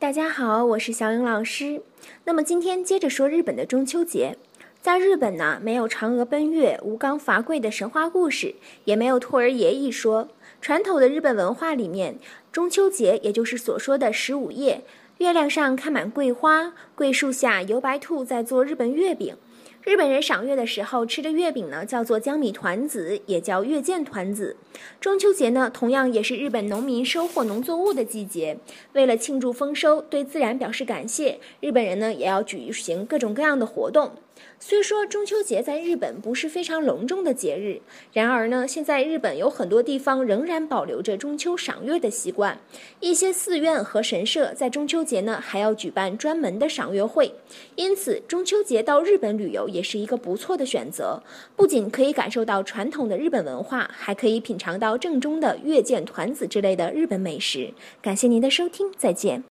大家好，我是小颖老师。那么今天接着说日本的中秋节。在日本呢，没有嫦娥奔月、吴刚伐桂的神话故事，也没有兔儿爷一说。传统的日本文化里面，中秋节也就是所说的十五夜，月亮上开满桂花，桂树下游白兔在做日本月饼。日本人赏月的时候吃的月饼呢，叫做江米团子，也叫月见团子。中秋节呢，同样也是日本农民收获农作物的季节。为了庆祝丰收，对自然表示感谢，日本人呢也要举行各种各样的活动。虽说中秋节在日本不是非常隆重的节日，然而呢，现在日本有很多地方仍然保留着中秋赏月的习惯。一些寺院和神社在中秋节呢还要举办专门的赏月会，因此中秋节到日本旅游也是一个不错的选择。不仅可以感受到传统的日本文化，还可以品尝到正宗的月见团子之类的日本美食。感谢您的收听，再见。